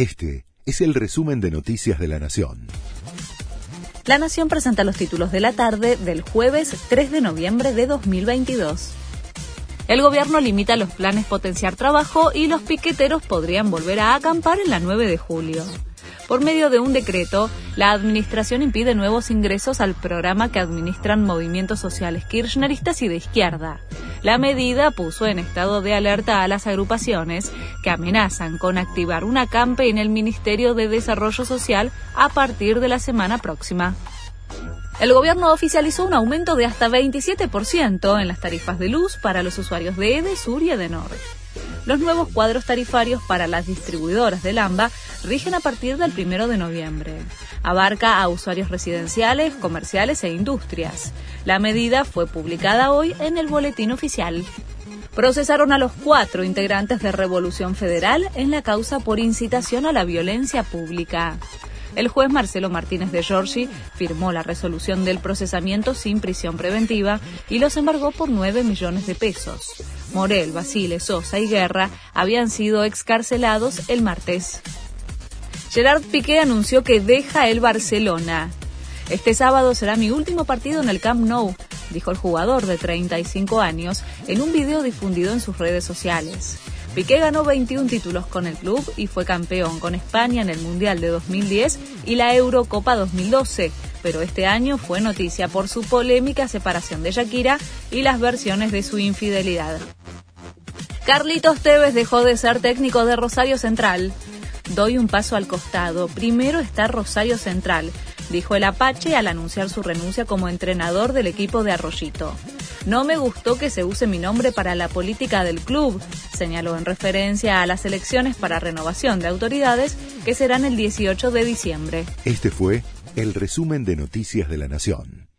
Este es el resumen de Noticias de la Nación. La Nación presenta los títulos de la tarde del jueves 3 de noviembre de 2022. El gobierno limita los planes potenciar trabajo y los piqueteros podrían volver a acampar en la 9 de julio. Por medio de un decreto, la administración impide nuevos ingresos al programa que administran movimientos sociales kirchneristas y de izquierda. La medida puso en estado de alerta a las agrupaciones que amenazan con activar un acampe en el Ministerio de Desarrollo Social a partir de la semana próxima. El gobierno oficializó un aumento de hasta 27% en las tarifas de luz para los usuarios de EDE, Sur y EDENOR. Los nuevos cuadros tarifarios para las distribuidoras del AMBA rigen a partir del 1 de noviembre. Abarca a usuarios residenciales, comerciales e industrias. La medida fue publicada hoy en el Boletín Oficial. Procesaron a los cuatro integrantes de Revolución Federal en la causa por incitación a la violencia pública. El juez Marcelo Martínez de Giorgi firmó la resolución del procesamiento sin prisión preventiva y los embargó por 9 millones de pesos. Morel, Basile, Sosa y Guerra habían sido excarcelados el martes. Gerard Piqué anunció que deja el Barcelona. Este sábado será mi último partido en el Camp Nou, dijo el jugador de 35 años en un video difundido en sus redes sociales. Piqué ganó 21 títulos con el club y fue campeón con España en el Mundial de 2010 y la Eurocopa 2012, pero este año fue noticia por su polémica separación de Shakira y las versiones de su infidelidad. Carlitos Tevez dejó de ser técnico de Rosario Central. Doy un paso al costado. Primero está Rosario Central, dijo el Apache al anunciar su renuncia como entrenador del equipo de Arroyito. No me gustó que se use mi nombre para la política del club, señaló en referencia a las elecciones para renovación de autoridades que serán el 18 de diciembre. Este fue el resumen de Noticias de la Nación.